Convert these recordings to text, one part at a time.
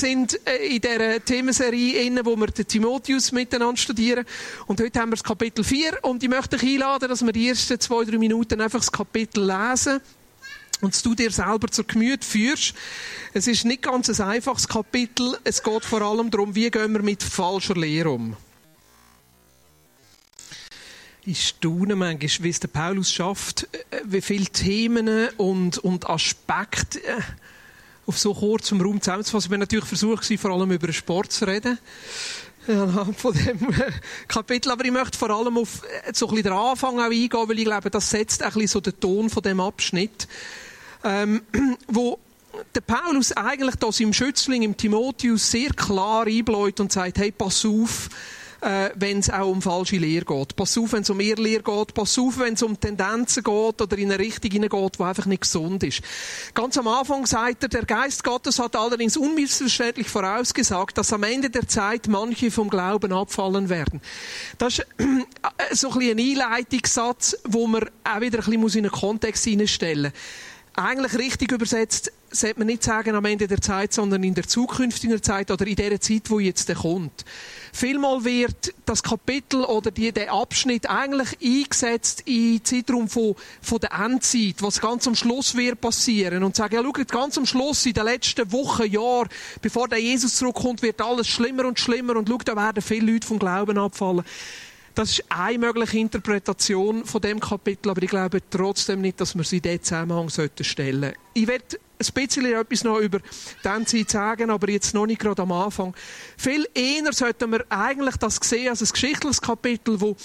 Sind äh, in dieser Themenserie inne, wo wir den Timotheus miteinander studieren. Und heute haben wir das Kapitel 4. Und ich möchte dich einladen, dass wir die ersten zwei, drei Minuten einfach das Kapitel lesen und du dir selber zur Gemüte führst. Es ist nicht ganz ein einfaches Kapitel. Es geht vor allem darum, wie gehen wir mit falscher Lehre um. Ich staune manchmal, wie es der Paulus schafft, äh, wie viele Themen und, und Aspekte äh, auf so kurzem Raum zusammenzufassen. Ich war natürlich versucht, vor allem über Sport zu reden. Anhand von dem äh, Kapitel. Aber ich möchte vor allem auf so ein bisschen den Anfang auch eingehen, weil ich glaube, das setzt ein bisschen so den Ton von dem Abschnitt ähm, wo der Paulus eigentlich da seinem Schützling, im Timotheus, sehr klar einbläut und sagt, hey, pass auf, äh, wenn es auch um falsche Lehre geht. Pass auf, wenn es um Irrlehre geht. Pass auf, wenn es um Tendenzen geht oder in eine Richtung hineingeht, die einfach nicht gesund ist. Ganz am Anfang sagt er, der Geist Gottes hat allerdings unmissverständlich vorausgesagt, dass am Ende der Zeit manche vom Glauben abfallen werden. Das ist äh, so ein, bisschen ein Einleitungssatz, wo man auch wieder ein bisschen in einen Kontext hineinstellen muss eigentlich richtig übersetzt, sollte man nicht sagen am Ende der Zeit, sondern in der zukünftigen Zeit oder in der Zeit, wo jetzt kommt. Vielmal wird das Kapitel oder die, der Abschnitt eigentlich eingesetzt in Zeitraum von, von der Endzeit, was ganz am Schluss wird passieren und sagen, ja, schau, ganz am Schluss, in den letzten Wochen, Jahren, bevor der Jesus zurückkommt, wird alles schlimmer und schlimmer und schau, da werden viele Leute vom Glauben abfallen. Das ist eine mögliche Interpretation von dem Kapitel, aber ich glaube trotzdem nicht, dass wir sie in diesen Zusammenhang stellen sollten. Ich werde ein bisschen etwas noch über diese Zeit sagen, aber jetzt noch nicht gerade am Anfang. Viel eher sollten wir eigentlich das sehen als ein geschichtliches Kapitel, wo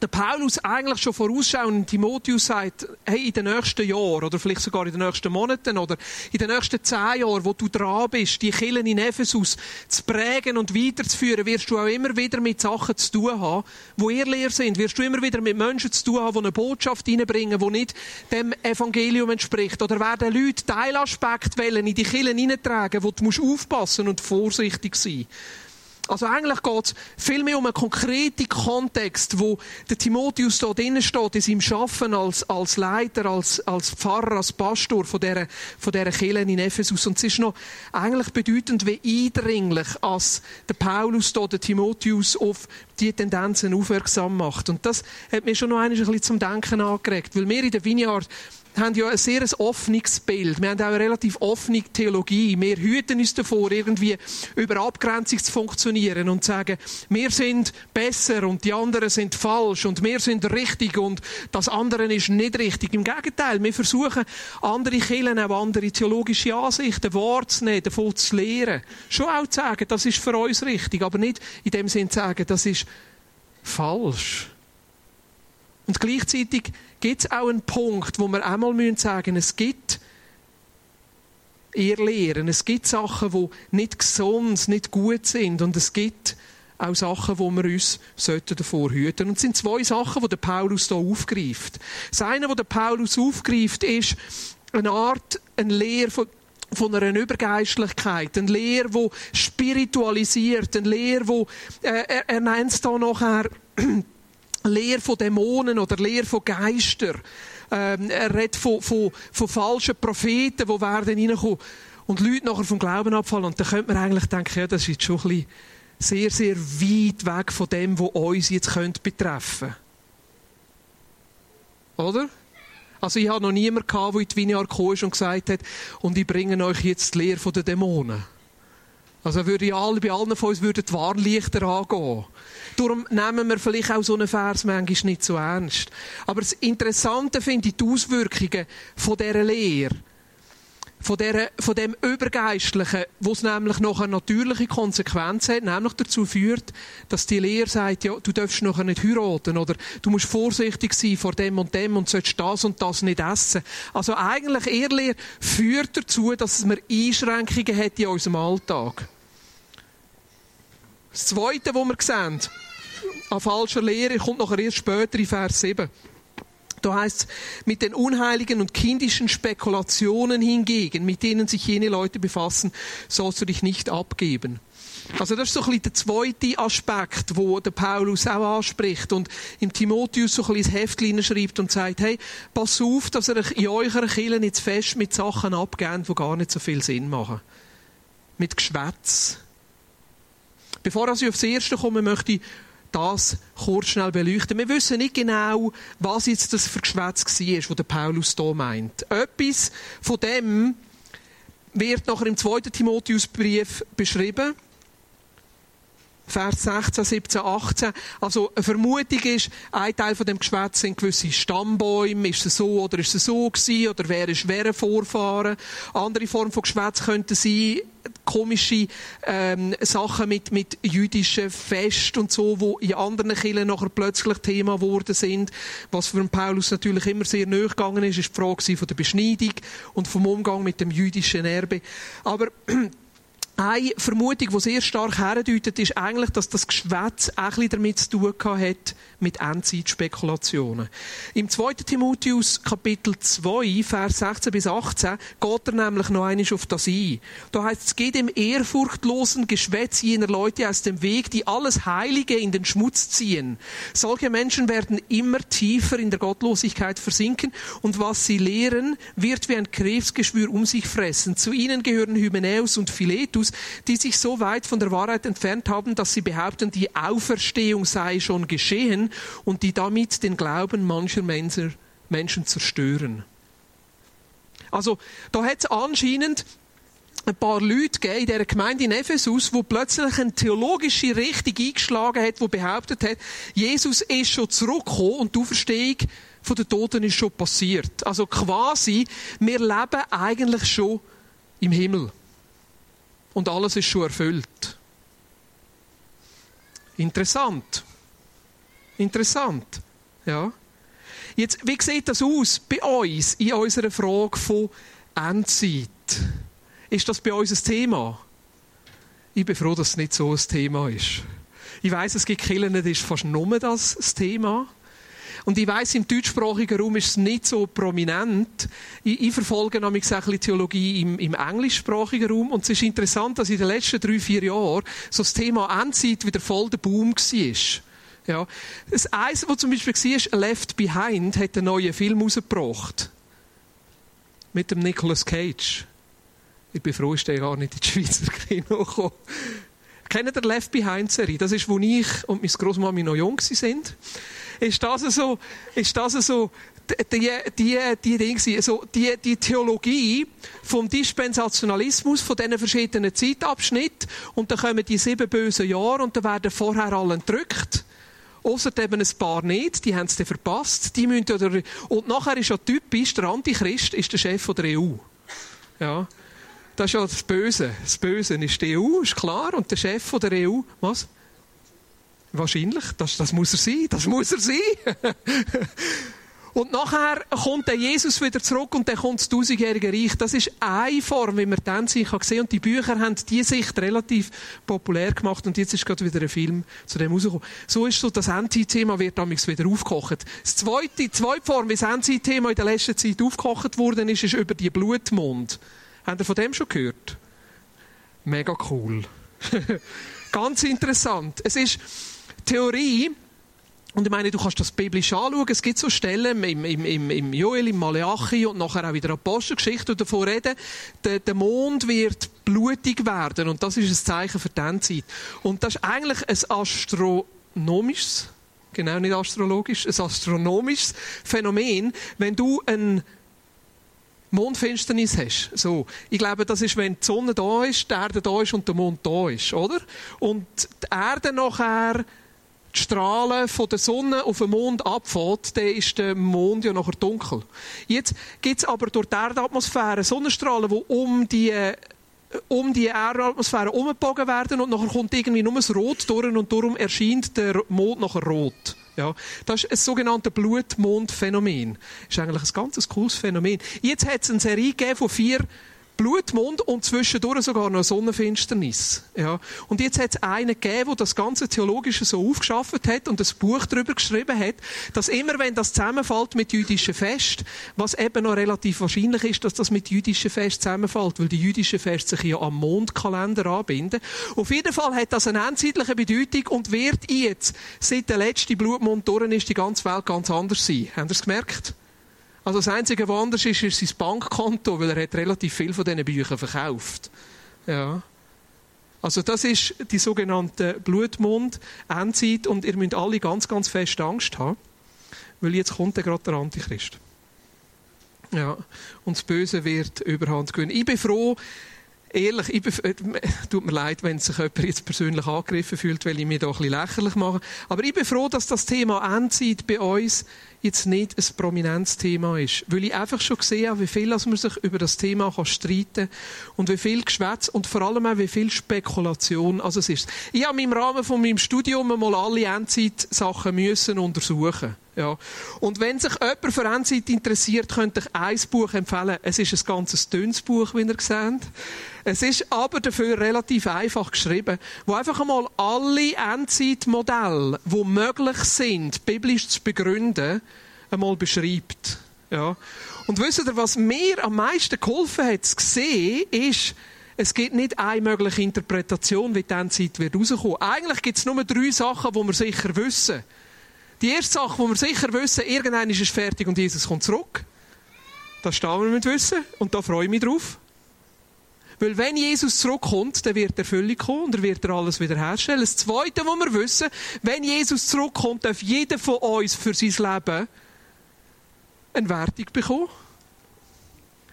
der Paulus eigentlich schon vorausschauend Timotheus sagt, hey, in den nächsten Jahren oder vielleicht sogar in den nächsten Monaten oder in den nächsten zehn Jahren, wo du dran bist, die Kirchen in Ephesus zu prägen und weiterzuführen, wirst du auch immer wieder mit Sachen zu tun haben, wo ihr leer sind. Wirst du immer wieder mit Menschen zu tun haben, die eine Botschaft hineinbringen, die nicht dem Evangelium entspricht. Oder werden Leute Teilaspekte in die Kirchen hineintragen, wo du musst aufpassen und vorsichtig sein musst. Also eigentlich geht es vielmehr um einen konkreten Kontext, wo der Timotheus da drinnen steht, in seinem Schaffen als, als Leiter, als, als Pfarrer, als Pastor von dieser, von dieser Kirche in Ephesus. Und es ist noch eigentlich bedeutend, wie eindringlich als der Paulus da, der Timotheus, auf die Tendenzen aufmerksam macht. Und das hat mir schon noch ein bisschen zum Denken angeregt, weil wir in der Vineyard haben ja ein sehr offenes Bild. Wir haben auch eine relativ offene Theologie. Wir hüten uns davor, irgendwie über Abgrenzung zu funktionieren und zu sagen, wir sind besser und die anderen sind falsch und wir sind richtig und das andere ist nicht richtig. Im Gegenteil, wir versuchen, andere Kirchen, auch andere theologische Ansichten wahrzunehmen, davon zu lehren. Schon auch zu sagen, das ist für uns richtig, aber nicht in dem Sinn zu sagen, das ist falsch. Und gleichzeitig gibt es auch einen Punkt, wo wir einmal sagen müssen, es gibt Irrlehren, es gibt Sachen, die nicht gesund, nicht gut sind und es gibt auch Sachen, wo wir uns davor hüten Und es sind zwei Sachen, die Paulus hier aufgreift. Das eine, der Paulus aufgreift, ist eine Art, eine Lehre von, von einer Übergeistlichkeit, eine Lehre, die spiritualisiert, eine Lehre, die, äh, er, er nennt es da nachher, Lehr von Dämonen oder Lehr von Geistern. Ähm, er redet von, von, von falschen Propheten, die werden reinkommen und Leute nachher vom Glauben abfallen. Und da könnte man eigentlich denken, ja, das ist jetzt schon ein bisschen sehr, sehr weit weg von dem, was uns jetzt könnte betreffen Oder? Also ich habe noch niemanden gehabt, der in die Vineyard gekommen und gesagt hat, und ich bringe euch jetzt die Lehre der Dämonen. Also würde alle, bei allen von uns würden die Warnlichter angehen. Darum nehmen wir vielleicht auch so einen Vers manchmal nicht so ernst. Aber das Interessante finde ich die Auswirkungen von dieser Lehre. Von, der, von dem Übergeistlichen, wo es nämlich noch eine natürliche Konsequenz hat, nämlich dazu führt, dass die Lehre sagt, ja, du darfst noch nicht heiraten oder du musst vorsichtig sein vor dem und dem und sollst das und das nicht essen. Also eigentlich Ehrlehre führt dazu, dass man Einschränkungen hat in unserem Alltag. Das Zweite, was wir sehen, an falscher Lehre, kommt noch erst später in Vers 7. Da heißt mit den unheiligen und kindischen Spekulationen hingegen, mit denen sich jene Leute befassen, sollst du dich nicht abgeben. Also das ist so ein bisschen der zweite Aspekt, wo der Paulus auch anspricht und im Timotheus so ein bisschen das Heftchen schreibt und sagt, hey, pass auf, dass ihr in eurer Kirche nicht fest mit Sachen abgeht, die gar nicht so viel Sinn machen. mit Geschwätz. Bevor ich aufs Erste komme, möchte ich das kurz schnell beleuchten. Wir wissen nicht genau, was jetzt das für Geschwätz war, was Paulus hier meint. Etwas von dem wird nachher im zweiten Timotheusbrief beschrieben. Vers 16, 17, 18. Also, eine Vermutung ist, ein Teil von dem Geschwätz sind gewisse Stammbäume. Ist es so oder ist es so gewesen? Oder wer ist wer Vorfahren? Andere Form von Geschwätz könnten sein, komische ähm, Sachen mit, mit jüdischen Fest und so, wo in anderen Kirchen nachher plötzlich Thema geworden sind. Was für Paulus natürlich immer sehr nahe gegangen ist, ist die Frage von der Beschneidung und vom Umgang mit dem jüdischen Erbe. Aber eine Vermutung, die sehr stark herdeutet, ist eigentlich, dass das Geschwätz auch ein damit zu tun hat, mit Endzeitspekulationen. Im 2. Timotheus Kapitel 2, Vers 16 bis 18, geht er nämlich noch einmal auf das ein. Da heißt es, geht dem ehrfurchtlosen Geschwätz jener Leute aus dem Weg, die alles Heilige in den Schmutz ziehen. Solche Menschen werden immer tiefer in der Gottlosigkeit versinken und was sie lehren, wird wie ein Krebsgeschwür um sich fressen. Zu ihnen gehören Hymenäus und Philetus, die sich so weit von der Wahrheit entfernt haben, dass sie behaupten, die Auferstehung sei schon geschehen und die damit den Glauben mancher Menschen zerstören. Also, da hat es anscheinend ein paar Leute gegeben in dieser Gemeinde in Ephesus, wo plötzlich eine theologische Richtung eingeschlagen hat, wo behauptet hat, Jesus ist schon zurückgekommen und die Auferstehung von den Toten ist schon passiert. Also quasi, wir leben eigentlich schon im Himmel und alles ist schon erfüllt. Interessant. Interessant. Ja. Jetzt, wie sieht das aus bei uns in unserer Frage von Endzeit? Ist das bei uns ein Thema? Ich bin froh, dass es nicht so ein Thema ist. Ich weiß, es gibt Kirchen, das ist fast nur das, das Thema. Und ich weiß, im deutschsprachigen Raum ist es nicht so prominent. Ich, ich verfolge nämlich auch ein Theologie im, im englischsprachigen Raum. Und es ist interessant, dass in den letzten drei, vier Jahren so das Thema Endzeit wieder voll der Boom war. Ja. Das Eis, was zum Beispiel war, Left Behind, hat einen neuen Film rausgebracht. Mit dem Nicolas Cage. Ich bin froh, ist der gar nicht ins Schweizer Kino gekommen. Kennt ihr Left Behind Serie? Das ist, wo ich und meine Großmami noch jung sind ist das so, ist das so, die, die, die, Dinge, so, die, die Theologie vom Dispensationalismus, von diesen verschiedenen Zeitabschnitten, und dann kommen die sieben bösen Jahre, und dann werden vorher alle entrückt. Ausser eben ein paar nicht, die haben es dann verpasst. Die müssen oder, und nachher ist ja typisch, der Antichrist ist der Chef der EU. Ja. Das ist ja das Böse. Das Böse ist die EU, ist klar. Und der Chef der EU, was? Wahrscheinlich, das, das muss er sein, das muss er sein. und nachher kommt der Jesus wieder zurück und dann kommt das tausendjährige Reich. Das ist eine Form, wie man dann sich kann sehen. Und die Bücher haben diese Sicht relativ populär gemacht und jetzt ist gerade wieder ein Film zu dem rausgekommen. So ist so, das Endzeit-Thema wird damals wieder aufgekocht. Das zweite, die zweite Form, wie das Endzeit-Thema in der letzten Zeit aufgekocht worden ist, ist über die Blutmond. Habt ihr von dem schon gehört? Mega cool. Ganz interessant. Es ist, Theorie, und ich meine, du kannst das biblisch anschauen. Es gibt so Stellen im, im, im, im Joel, im Malachi und nachher auch wieder Apostelgeschichte, die davon reden, der, der Mond wird blutig werden. Und das ist ein Zeichen für die Endzeit. Und das ist eigentlich ein astronomisches, genau nicht astrologisch, ein astronomisches Phänomen, wenn du ein Mondfinsternis hast. So. Ich glaube, das ist, wenn die Sonne da ist, die Erde da ist und der Mond da ist, oder? Und die Erde nachher die Strahlen von der Sonne auf den Mond abfällt, dann ist der Mond ja nachher dunkel. Jetzt gibt es aber durch die Erdatmosphäre Sonnenstrahlen, die um die um die Erdatmosphäre umgebogen werden und nachher kommt irgendwie nur das Rot durch und darum erscheint der Mond nachher rot. Ja, das ist ein sogenanntes Blutmondphänomen. Das ist eigentlich ein ganz cooles Phänomen. Jetzt hat es eine Serie von vier Blutmond und zwischendurch sogar noch Sonnenfinsternis. Ja. Und jetzt hat es einen gegeben, der das ganze Theologische so aufgeschafft hat und ein Buch darüber geschrieben hat, dass immer wenn das zusammenfällt mit jüdischen Fest, was eben noch relativ wahrscheinlich ist, dass das mit jüdischen Fest zusammenfällt, weil die jüdischen Feste sich ja am Mondkalender anbinden. Auf jeden Fall hat das eine endzeitliche Bedeutung und wird jetzt, seit der letzte Blutmond durch ist, die ganze Welt ganz anders sein. Habt ihr es gemerkt? Also das Einzige, was anders ist, ist sein Bankkonto, weil er hat relativ viel von diesen Büchern verkauft. Ja. Also das ist die sogenannte Blutmond-Endzeit und ihr müsst alle ganz, ganz fest Angst haben, weil jetzt kommt ja gerade der Antichrist. Ja, und das Böse wird überhand gewinnen. Ich bin froh, ehrlich, ich äh, tut mir leid, wenn sich jemand jetzt persönlich angegriffen fühlt, weil ich mich da ein lächerlich mache. Aber ich bin froh, dass das Thema Endzeit bei uns jetzt nicht ein prominentes Thema ist. Weil ich einfach schon gesehen habe, wie viel man sich über das Thema streiten kann und wie viel Geschwätz und vor allem auch wie viel Spekulation also es ist. Ich habe im Rahmen von meinem Studium mal alle Endzeit-Sachen müssen untersuchen ja. Und wenn sich jemand für Endzeit interessiert, könnte ich ein Buch empfehlen. Es ist ein ganzes dünnes Buch, wie ihr seht. Es ist aber dafür relativ einfach geschrieben, wo einfach einmal alle Endzeitmodelle, die möglich sind, biblisch zu begründen, einmal beschreibt. Ja. Und wisst ihr, was mir am meisten geholfen hat, zu sehen, ist, es gibt nicht eine mögliche Interpretation, wie die Endzeit wird rauskommen. Eigentlich gibt es nur drei Sachen, die wir sicher wissen. Die erste Sache, die wir sicher wissen, irgendwann ist es fertig und Jesus kommt zurück. Das stehen wir mit Wissen und da freue ich mich drauf. Weil wenn Jesus zurückkommt, dann wird er völlig kommen und er wird er alles wiederherstellen. Das Zweite, was wir wissen, wenn Jesus zurückkommt, darf jeder von uns für sein Leben eine Wertung bekommen.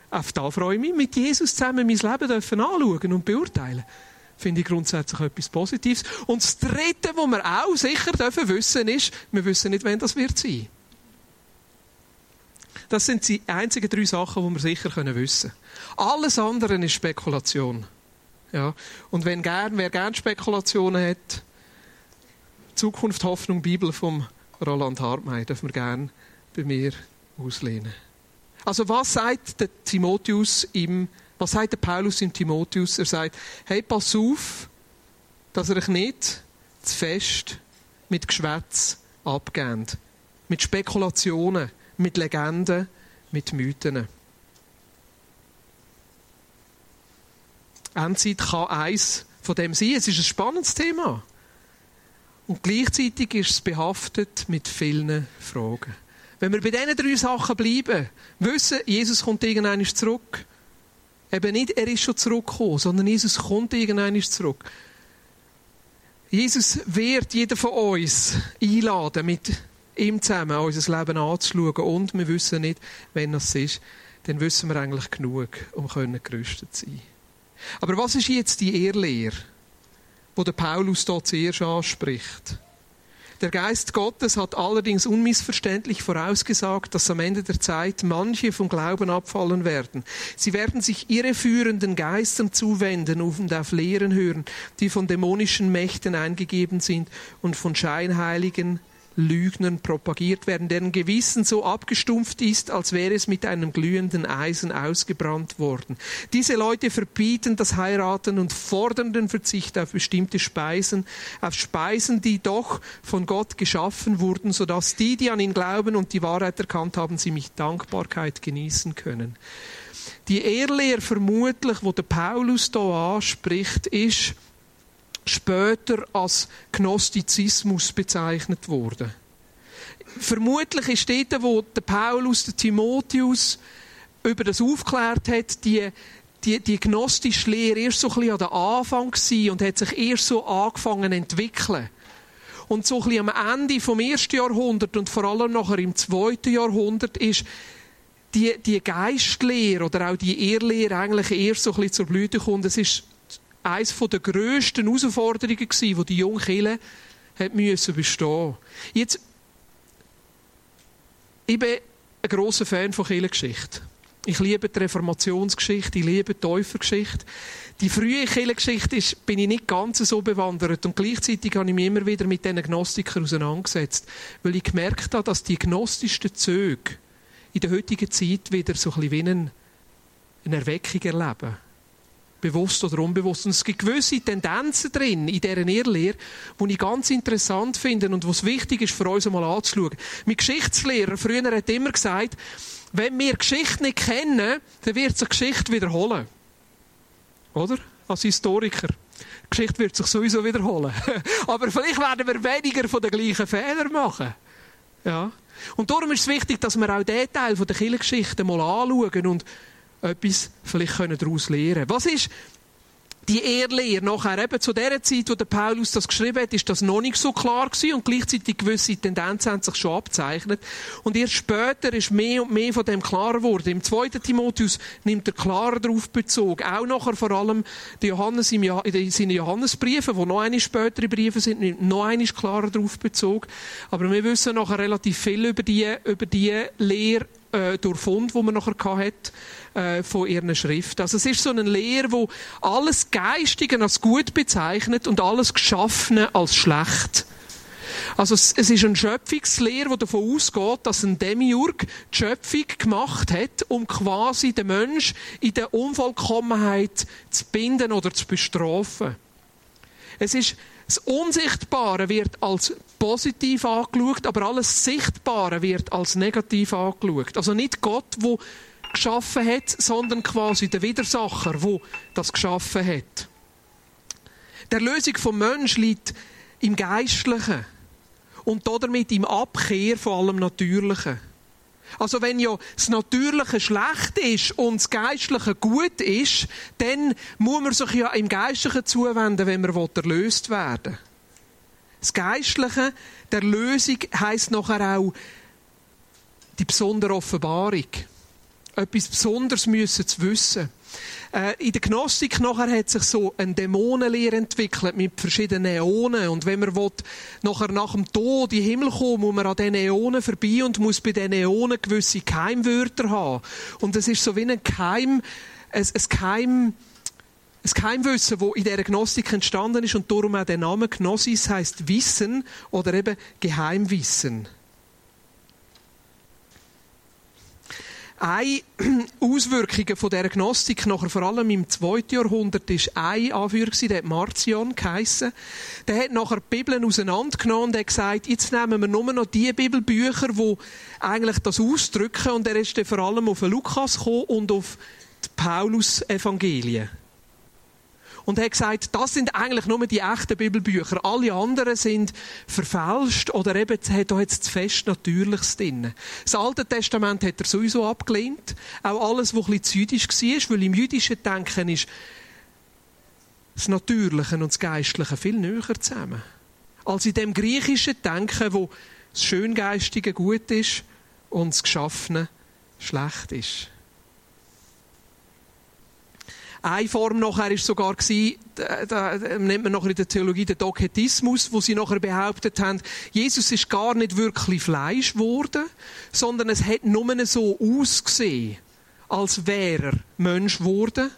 Auf da freue ich mich, mit Jesus zusammen mein Leben anschauen und beurteilen. Finde ich grundsätzlich etwas Positives. Und das Dritte, was wir auch sicher dürfen wissen, ist, wir wissen nicht, wann das wird sein. Das sind die einzigen drei Sachen, die wir sicher wissen können. Alles andere ist Spekulation. Ja. Und wenn gern, wer gerne Spekulationen hat, Zukunft, Hoffnung, Bibel vom Roland Hartmeier, dürfen wir gerne bei mir auslehnen. Also was sagt der Timotheus im, was sagt der Paulus im Timotheus? Er sagt, hey, pass auf, dass er euch nicht zu fest mit Geschwätz abgeht. Mit Spekulationen, mit Legenden, mit Mythen. Endzeit kann eins von dem sein. Es ist ein spannendes Thema. Und gleichzeitig ist es behaftet mit vielen Fragen. Wenn wir bei diesen drei Sachen bleiben, wissen, Jesus kommt irgendwann zurück. Eben nicht, er ist schon zurückgekommen, sondern Jesus kommt irgendwann zurück. Jesus wird jeden von uns einladen, mit ihm zusammen unser Leben anzuschauen. Und wir wissen nicht, wenn das ist, dann wissen wir eigentlich genug, um gerüstet zu sein. Aber was ist jetzt die Ehrlehre, der Paulus dort zuerst anspricht? Der Geist Gottes hat allerdings unmissverständlich vorausgesagt, dass am Ende der Zeit manche vom Glauben abfallen werden. Sie werden sich irreführenden Geistern zuwenden und auf Lehren hören, die von dämonischen Mächten eingegeben sind und von Scheinheiligen Lügnern propagiert werden, deren Gewissen so abgestumpft ist, als wäre es mit einem glühenden Eisen ausgebrannt worden. Diese Leute verbieten das Heiraten und fordern den Verzicht auf bestimmte Speisen, auf Speisen, die doch von Gott geschaffen wurden, sodass die, die an ihn glauben und die Wahrheit erkannt haben, sie mit Dankbarkeit genießen können. Die Ehrlehre vermutlich, wo der Paulus da anspricht, ist, später als Gnostizismus bezeichnet worden. Vermutlich ist dort, wo der Paulus, der Timotheus über das aufklärt hat, die, die, die gnostische Lehre erst so ein bisschen an den Anfang gewesen und hat sich erst so angefangen zu entwickeln. Und so ein bisschen am Ende vom ersten Jahrhundert und vor allem nachher im zweiten Jahrhundert ist die, die Geistlehre oder auch die Ehrlehre eigentlich erst so ein bisschen zur Blüte gekommen. Es ist eines der grössten Herausforderungen die die junge Kirche müssen bestehen Jetzt, ich bin ein grosser Fan von Kirchengeschichte. Ich liebe die Reformationsgeschichte, ich liebe die Täufergeschichte. Die frühe Kirchengeschichte ist, bin ich nicht ganz so bewandert und gleichzeitig habe ich mich immer wieder mit diesen Gnostikern auseinandergesetzt, weil ich gemerkt habe, dass die gnostischen Züge in der heutigen Zeit wieder so ein bisschen wie eine Erweckung erleben bewusst oder unbewusst. Und es gibt gewisse Tendenzen drin, in dieser Irrlehre, die ich ganz interessant finde und was wichtig ist für uns einmal anzuschauen. Mein Geschichtslehrer früher hat immer gesagt, wenn wir Geschichte nicht kennen, dann wird sich Geschichte wiederholen. Oder? Als Historiker. Die Geschichte wird sich sowieso wiederholen. Aber vielleicht werden wir weniger von den gleichen Fehlern machen. Ja. Und darum ist es wichtig, dass wir auch diesen Teil der Kirchengeschichte mal anschauen und etwas vielleicht daraus lernen können. Was ist die Ehrlehre nachher eben zu der Zeit, wo der Paulus das geschrieben hat, ist das noch nicht so klar gewesen und gleichzeitig gewisse Tendenzen haben sich schon abzeichnet. Und erst später ist mehr und mehr von dem klar geworden. Im zweiten Timotheus nimmt er klarer darauf Bezug. Auch nachher vor allem die Johannes in seinen Johannesbriefen, wo noch eine spätere Briefe sind, nimmt noch einmal klarer darauf Bezug. Aber wir wissen nachher relativ viel über die, über die Lehre äh, durch Fund, wo man nachher hat, äh, von ihren Schriften. Also es ist so eine Lehre, wo alles Geistige als gut bezeichnet und alles Geschaffene als schlecht. Also es, es ist eine Schöpfungslehre, die davon ausgeht, dass ein Demiurg die Schöpfung gemacht hat, um quasi den Mensch in der Unvollkommenheit zu binden oder zu bestrafen. Es ist das Unsichtbare wird als positiv angeschaut, aber alles Sichtbare wird als negativ angeschaut. Also nicht Gott, wo geschaffen hat, sondern quasi der Widersacher, wo das geschaffen hat. Der Lösung vom Mensch liegt im Geistlichen und damit im Abkehr von allem Natürlichen. Also wenn ja das Natürliche schlecht ist und das Geistliche gut ist, dann muss man sich ja im Geistlichen zuwenden, wenn man erlöst werden will. Das Geistliche der Lösung heisst nachher auch die besondere Offenbarung. Etwas Besonderes müssen zu wissen. Äh, in der Gnostik nachher hat sich so eine Dämonenlehre entwickelt mit verschiedenen Äonen. Und wenn man will, nachher nach dem Tod in den Himmel kommen, muss man an diesen Äonen vorbei und muss bei diesen Äonen gewisse Keimwörter haben. Und es ist so wie ein Keim, ein, ein Keim, ein Keimwissen, das in dieser Gnostik entstanden ist und darum auch der Name Gnosis heißt Wissen oder eben Geheimwissen. Eine Auswirkung von dieser Gnostik, nachher vor allem im 2. Jahrhundert, ist ein Anführer, der hat Marcion geheissen. Der hat nachher die Bibeln auseinandergenommen und hat gesagt, jetzt nehmen wir nur noch die Bibelbücher, die eigentlich das ausdrücken. Und er ist dann vor allem auf Lukas gekommen und auf die Paulus-Evangelien und hat gesagt, das sind eigentlich nur die echten Bibelbücher. Alle anderen sind verfälscht oder eben hat da jetzt zu fest Natürliches drin. Das Alte Testament hat er sowieso abgelehnt. Auch alles, was ein bisschen jüdisch war, weil im jüdischen Denken ist das Natürliche und das Geistliche viel näher zusammen. Als in dem griechischen Denken, wo das Schöngeistige gut ist und das Geschaffene schlecht ist. Eine Form nachher ist sogar gewesen, da, da nennt man nachher in der Theologie den Dogmatismus, wo sie nachher behauptet haben, Jesus ist gar nicht wirklich Fleisch geworden, sondern es hat nur so ausgesehen, als wäre er Mensch geworden.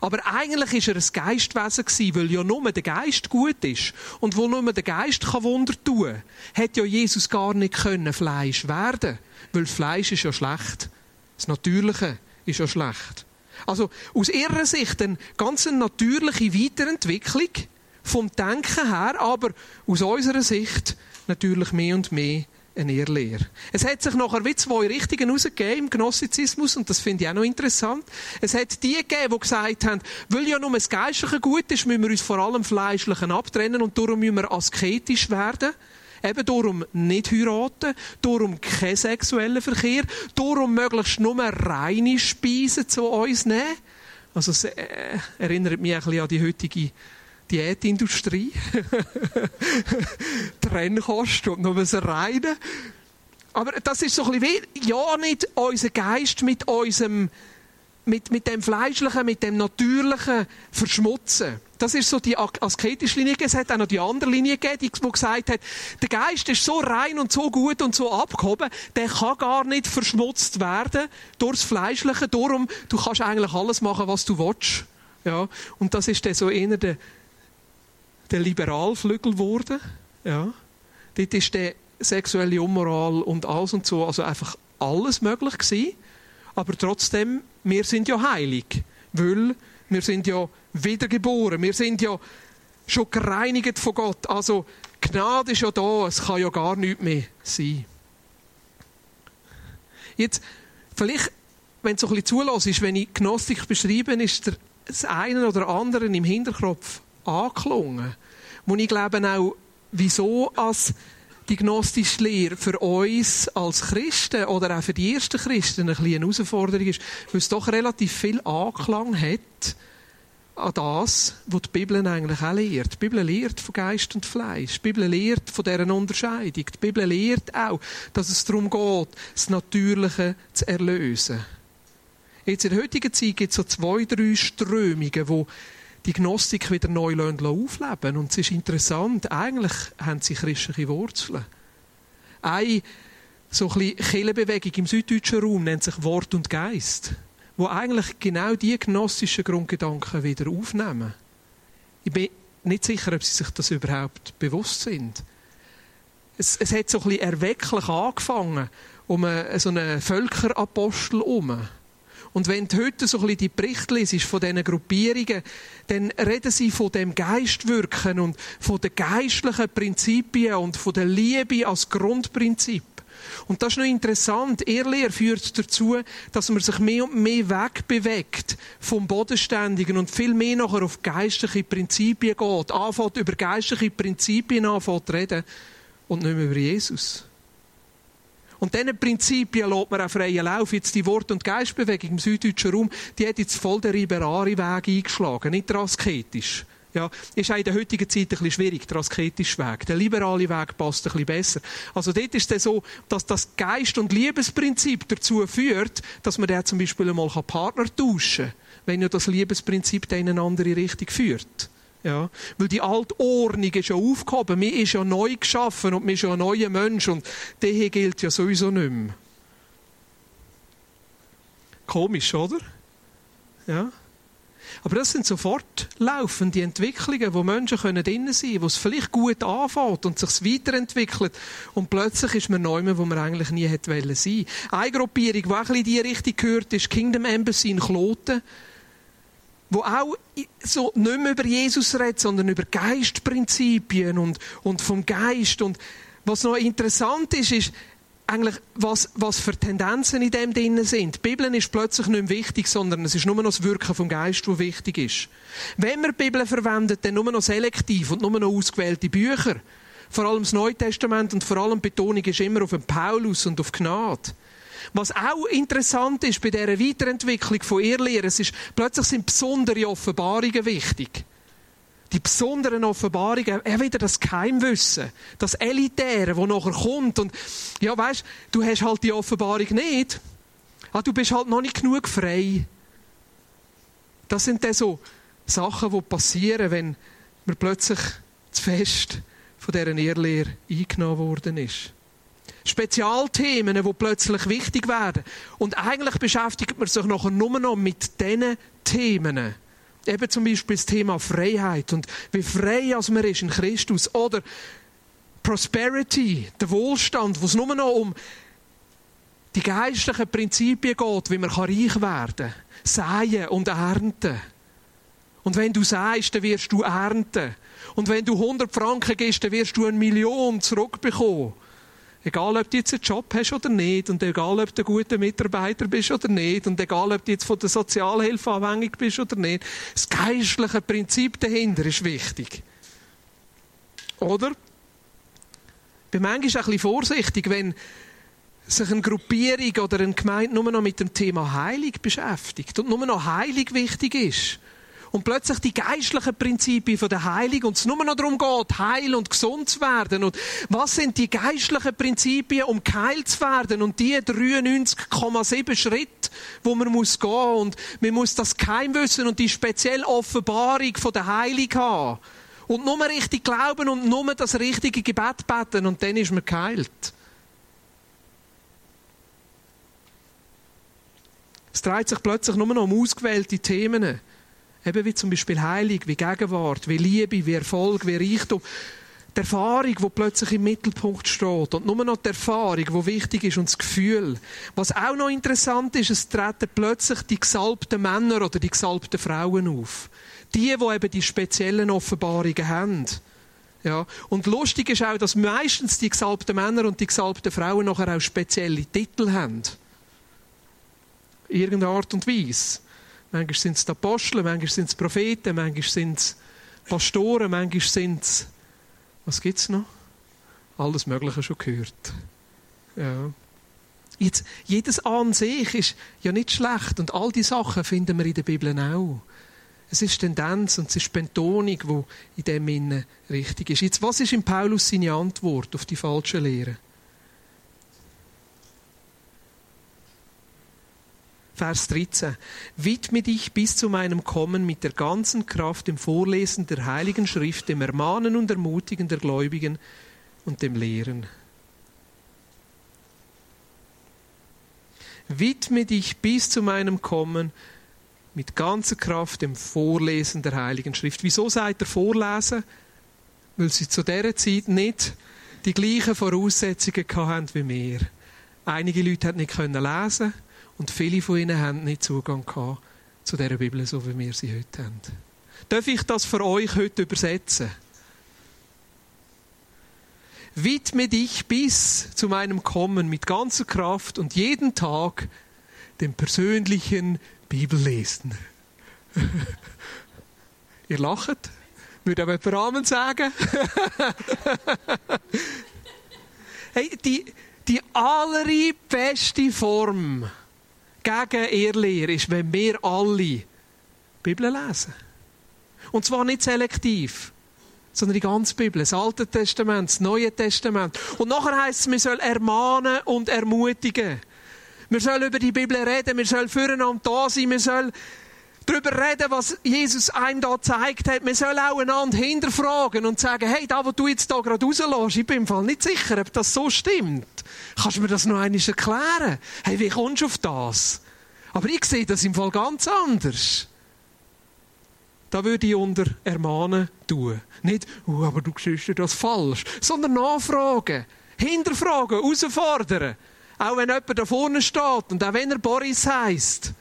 Aber eigentlich ist er ein Geistwesen gewesen, weil ja nur der Geist gut ist. Und wo nur der Geist kann Wunder tun, hat ja Jesus gar nicht können Fleisch werden. Weil Fleisch ist ja schlecht. Das Natürliche ist ja schlecht. Also aus ihrer Sicht eine ganz natürliche Weiterentwicklung vom Denken her, aber aus unserer Sicht natürlich mehr und mehr eine Irrlehre. Es hat sich nachher wie zwei Richtungen herausgegeben im Gnostizismus und das finde ich auch noch interessant. Es hat die gegeben, die gesagt haben, weil ja nur das Geistliche gut ist, müssen wir uns vor allem Fleischlichen abtrennen und darum müssen wir asketisch werden. Eben darum nicht heiraten, darum kein sexueller Verkehr, darum möglichst nur reine Speisen zu uns nehmen. Also es äh, erinnert mich ein bisschen an die heutige Diätindustrie. Trennkost und nur das Reine. Aber das ist so ein bisschen wie, ja, nicht unser Geist mit unserem mit, mit dem Fleischlichen, mit dem Natürlichen verschmutzen. Das ist so die asketische Linie. Es hat auch noch die andere Linie gegeben, die gesagt hat, der Geist ist so rein und so gut und so abgehoben, der kann gar nicht verschmutzt werden durchs Fleischliche. Darum, du kannst eigentlich alles machen, was du willst. Ja. Und das ist dann so eher der, der Liberalflügel geworden. Ja. Dort ist der sexuelle Unmoral und alles und so, also einfach alles möglich gewesen. Aber trotzdem, wir sind ja heilig, weil wir sind ja wiedergeboren, wir sind ja schon gereinigt von Gott. Also Gnade ist ja da, es kann ja gar nichts mehr sein. Jetzt, vielleicht, wenn es so ein bisschen zulässt, ist, wenn ich Gnostik beschreibe, ist das eine oder andere im Hinterkopf angeklungen. Wo ich glaube auch, wieso als die gnostische Lehre für uns als Christen oder auch für die ersten Christen ein eine Herausforderung ist, weil es doch relativ viel Anklang hat an das, was die Bibel eigentlich auch lehrt. Die Bibel lehrt von Geist und Fleisch. Die Bibel lehrt von deren Unterscheidung. Die Bibel lehrt auch, dass es darum geht, das Natürliche zu erlösen. Jetzt in der heutigen Zeit gibt es so zwei, drei Strömungen, wo die Gnostik wieder neu aufleben Und es ist interessant, eigentlich haben sie christliche Wurzeln. Eine so ein Kirchenbewegung im süddeutschen Raum nennt sich Wort und Geist wo eigentlich genau die gnossischen Grundgedanken wieder aufnehmen. Ich bin nicht sicher, ob sie sich das überhaupt bewusst sind. Es, es hat so ein bisschen erwecklich angefangen, um so einen Völkerapostel herum. Und wenn du heute so ein bisschen die Berichte liest von diesen Gruppierungen, dann reden sie von dem Geistwirken und von den geistlichen Prinzipien und von der Liebe als Grundprinzip. Und das ist noch interessant. Ehrlehre führt dazu, dass man sich mehr und mehr wegbewegt vom Bodenständigen und viel mehr nachher auf geistliche Prinzipien geht. Anfängt über geistliche Prinzipien anfängt zu reden und nicht mehr über Jesus. Und diese Prinzipien lässt man auch freien Lauf. Jetzt die Wort- und Geistbewegung im süddeutschen Raum, die hat jetzt voll den liberalen Weg eingeschlagen, nicht der. Ja, ist auch in der heutigen Zeit ein bisschen schwierig, der asketische Weg. Der liberale Weg passt ein bisschen besser. Also dort ist es so, dass das Geist- und Liebesprinzip dazu führt, dass man dann zum Beispiel einmal Partner tauschen kann, wenn ja das Liebesprinzip dann in eine andere Richtung führt. Ja, weil die alte Ordnung ist ja aufgehoben. Man ist ja neu geschaffen und man ist ja ein neuer Mensch und der hier gilt ja sowieso nicht mehr. Komisch, oder? Ja. Aber das sind sofort laufende Entwicklungen, wo Menschen können drin sein können, wo es vielleicht gut anfängt und sich weiterentwickelt. Und plötzlich ist man neu, wo man eigentlich nie hätte sein wollen. Eine Gruppierung, die auch ein bisschen in diese Richtung gehört, ist Kingdom Embassy in Kloten wo auch so nicht mehr über Jesus redet, sondern über Geistprinzipien und, und vom Geist. Und was noch interessant ist, ist, eigentlich, was, was für Tendenzen in dem drin sind. Die Bibel ist plötzlich nicht mehr wichtig, sondern es ist nur noch das Wirken vom Geist, das wichtig ist. Wenn wir die Bibel verwendet, dann nur noch selektiv und nur noch ausgewählte Bücher. Vor allem das Neue Testament und vor allem Betonung ist immer auf den Paulus und auf Gnade. Was auch interessant ist bei dieser Weiterentwicklung von Irrlehre, es ist, plötzlich sind besondere Offenbarungen wichtig die besonderen Offenbarungen, er wieder das Geheimwissen, das Elitäre, das nachher kommt. Und ja, weißt, du hast halt die Offenbarung nicht. Ah, du bist halt noch nicht genug frei. Das sind dann so Sachen, die passieren, wenn man plötzlich zu fest von dieser Irrlehre eingenommen worden ist. Spezialthemen, die plötzlich wichtig werden. Und eigentlich beschäftigt man sich nachher nur noch mit diesen Themen Eben zum Beispiel das Thema Freiheit und wie frei als man ist in Christus. Oder Prosperity, der Wohlstand, wo es nur noch um die geistlichen Prinzipien geht, wie man reich werden kann. Säen und ernten. Und wenn du säst, dann wirst du ernten. Und wenn du 100 Franken gibst, dann wirst du eine Million zurückbekommen. Egal, ob du jetzt einen Job hast oder nicht, und egal, ob du ein guter Mitarbeiter bist oder nicht, und egal, ob du jetzt von der Sozialhilfe abhängig bist oder nicht, das geistliche Prinzip dahinter ist wichtig. Oder? Ich bin manchmal ein bisschen vorsichtig, wenn sich eine Gruppierung oder eine Gemeinde nur noch mit dem Thema Heilig beschäftigt und nur noch Heilig wichtig ist und plötzlich die geistlichen Prinzipien von der Heilung und es nur noch darum geht, heil und gesund zu werden. Und was sind die geistlichen Prinzipien, um geheilt zu werden? Und die 93,7 Schritte, wo man muss gehen und man muss das Geheimwissen und die spezielle Offenbarung von der Heilung haben. Und nur richtig glauben und nur das richtige Gebet beten und dann ist man geheilt. Es dreht sich plötzlich nur noch um ausgewählte Themen. Eben wie zum Beispiel Heilung, wie Gegenwart, wie Liebe, wie Erfolg, wie Reichtum. Die Erfahrung, die plötzlich im Mittelpunkt steht. Und nur noch die Erfahrung, die wichtig ist und das Gefühl. Was auch noch interessant ist, es treten plötzlich die gesalbten Männer oder die gesalbten Frauen auf. Die, die eben die speziellen Offenbarungen haben. Ja. Und lustig ist auch, dass meistens die gesalbten Männer und die gesalbten Frauen nachher auch spezielle Titel haben. Irgendeine Art und Weise. Manchmal sind es die Apostel, manchmal sind es Propheten, manchmal sind es Pastoren, manchmal sind es. Was gibt es noch? Alles Mögliche schon gehört. Ja. Jetzt, jedes an sich ist ja nicht schlecht und all die Sachen finden wir in der Bibel auch. Es ist Tendenz und es ist Betonung, die in dem Innen richtig ist. Jetzt, was ist in Paulus seine Antwort auf die falsche Lehre? Vers 13. Widme dich bis zu meinem Kommen mit der ganzen Kraft dem Vorlesen der Heiligen Schrift, dem Ermahnen und Ermutigen der Gläubigen und dem Lehren. Widme dich bis zu meinem Kommen mit ganzer Kraft dem Vorlesen der Heiligen Schrift. Wieso sagt er Vorlesen? Weil sie zu dieser Zeit nicht die gleichen Voraussetzungen hatten wie wir. Einige Leute haben nicht lesen und viele von ihnen haben nicht Zugang zu dieser Bibel, so wie wir sie heute haben. Darf ich das für euch heute übersetzen? Widme dich bis zu meinem Kommen mit ganzer Kraft und jeden Tag dem persönlichen Bibellesen. Ihr lacht? Würde aber jemand Amen sagen? hey, die, die allerbeste Form gegen Irrlehre ist, wenn wir alle die Bibel lesen. Und zwar nicht selektiv, sondern die ganze Bibel, das Alte Testament, das Neue Testament. Und nachher heißt es, wir sollen ermahnen und ermutigen. Wir sollen über die Bibel reden, wir sollen füreinander da sein, wir sollen darüber reden, was Jesus einem da gezeigt hat. Wir sollen auch einander hinterfragen und sagen, hey, da, wo du jetzt da gerade rauslässt, ich bin im Fall nicht sicher, ob das so stimmt. Kannst du mir das noch einmal erklären? Hey, wie kommst du auf das? Aber ich sehe das im Fall ganz anders. Da würde ich unter ermahnen tun. Nicht, oh, aber du siehst das falsch, sondern nachfragen, hinterfragen, herausfordern. Auch wenn jemand da vorne steht und auch wenn er Boris heisst,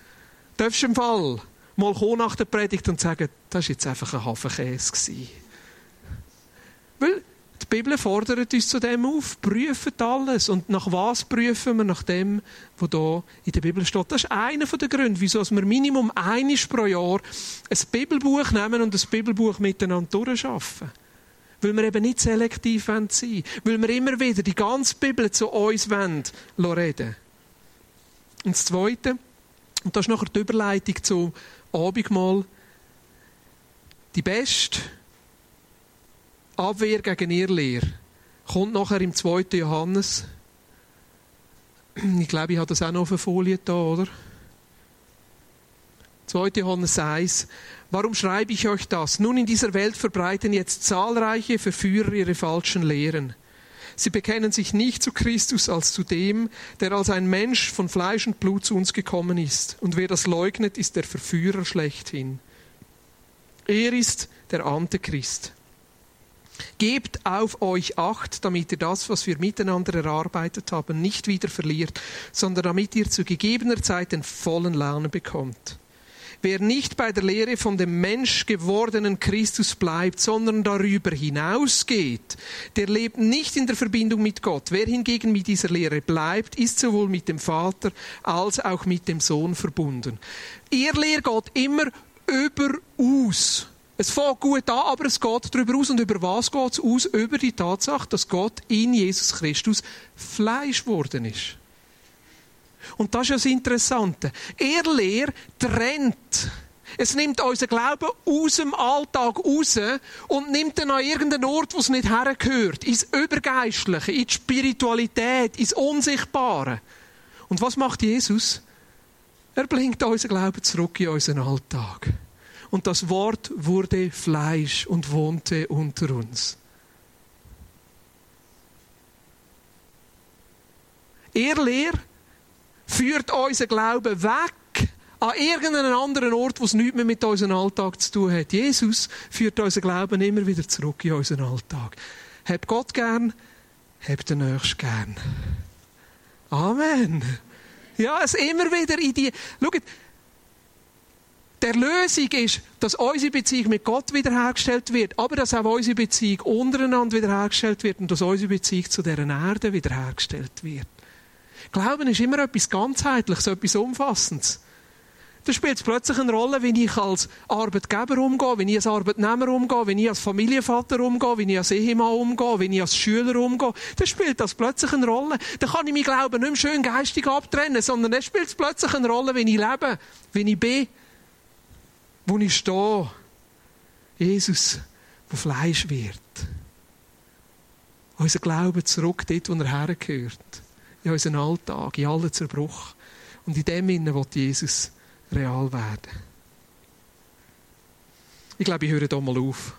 darfst du im Fall mal kommen nach der Predigt und sagen, das war jetzt einfach ein Hafenkäse. Weil die Bibel fordert uns zu dem auf, prüfen alles. Und nach was prüfen wir? Nach dem, was hier in der Bibel steht. Das ist einer der Gründe, wieso wir Minimum einiges pro Jahr ein Bibelbuch nehmen und das Bibelbuch miteinander durchschaffen. Weil wir eben nicht selektiv sein wollen. Weil wir immer wieder die ganze Bibel zu uns wollen, reden Und das Zweite, und das ist nachher die Überleitung zum Abendmahl, die beste Abwehr gegen ihr Lehre kommt nachher im 2. Johannes. Ich glaube, ich habe das auch noch auf der Folie da, oder? 2. Johannes 1. Warum schreibe ich euch das? Nun, in dieser Welt verbreiten jetzt zahlreiche Verführer ihre falschen Lehren. Sie bekennen sich nicht zu Christus als zu dem, der als ein Mensch von Fleisch und Blut zu uns gekommen ist. Und wer das leugnet, ist der Verführer schlechthin. Er ist der Antichrist. Gebt auf euch acht, damit ihr das, was wir miteinander erarbeitet haben, nicht wieder verliert, sondern damit ihr zu gegebener Zeit den vollen Lernen bekommt. Wer nicht bei der Lehre von dem Mensch gewordenen Christus bleibt, sondern darüber hinausgeht, der lebt nicht in der Verbindung mit Gott. Wer hingegen mit dieser Lehre bleibt, ist sowohl mit dem Vater als auch mit dem Sohn verbunden. Ihr lehrt Gott immer überaus. Es fängt gut an, aber es geht darüber aus. Und über was geht es aus? Über die Tatsache, dass Gott in Jesus Christus Fleisch geworden ist. Und das ist das Interessante. Er Lehr trennt. Es nimmt unseren Glauben aus dem Alltag raus und nimmt ihn an irgendeinen Ort, wo es nicht hergehört. Ins Übergeistliche, in die Spiritualität, ins Unsichtbare. Und was macht Jesus? Er bringt unseren Glauben zurück in unseren Alltag und das Wort wurde Fleisch und wohnte unter uns. Er Lehr führt unseren Glauben weg an irgendeinen anderen Ort, wo es nichts mehr mit unserem Alltag zu tun hat. Jesus führt unseren Glauben immer wieder zurück in unseren Alltag. Hab Gott gern, hab den Nächsten gern. Amen. Ja, es immer wieder in die, schaut, der Lösung ist, dass unsere Beziehung mit Gott wiederhergestellt wird, aber dass auch unsere Beziehung untereinander wiederhergestellt wird und dass unsere Beziehung zu der Erde wiederhergestellt wird. Glauben ist immer etwas ganzheitliches, etwas Umfassendes. Da spielt es plötzlich eine Rolle, wie ich als Arbeitgeber umgehe, wie ich als Arbeitnehmer umgehe, wie ich als Familienvater umgehe, wie ich als Ehemann umgehe, wie ich als Schüler umgehe. Da spielt das plötzlich eine Rolle. Da kann ich mein Glauben nicht mehr schön geistig abtrennen, sondern da spielt es plötzlich eine Rolle, wie ich lebe, wie ich bin. wo ich stehe. Jesus, wo Fleisch wird. Unser Glaube zurück dort, wo er hergehört. In unseren Alltag, in allen Zerbruch. Und in dem Innen wird Jesus real werden. Ich glaube, ich höre hier mal auf.